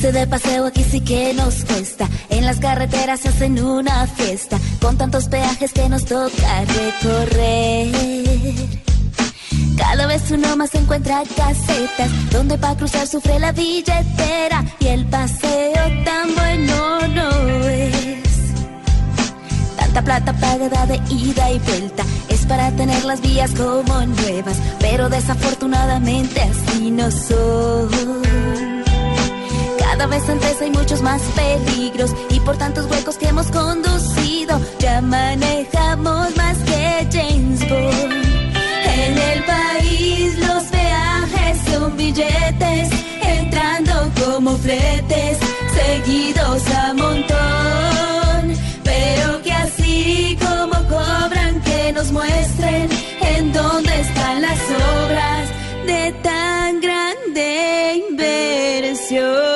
de paseo aquí sí que nos cuesta. En las carreteras se hacen una fiesta. Con tantos peajes que nos toca recorrer. Cada vez uno más encuentra casetas donde para cruzar sufre la billetera y el paseo tan bueno no es. Tanta plata pagada de ida y vuelta es para tener las vías como nuevas, pero desafortunadamente así no son restantes hay muchos más peligros y por tantos huecos que hemos conducido ya manejamos más que James Bond. En el país los peajes son billetes entrando como fletes seguidos a montón. Pero que así como cobran que nos muestren en dónde están las obras de tan grande inversión.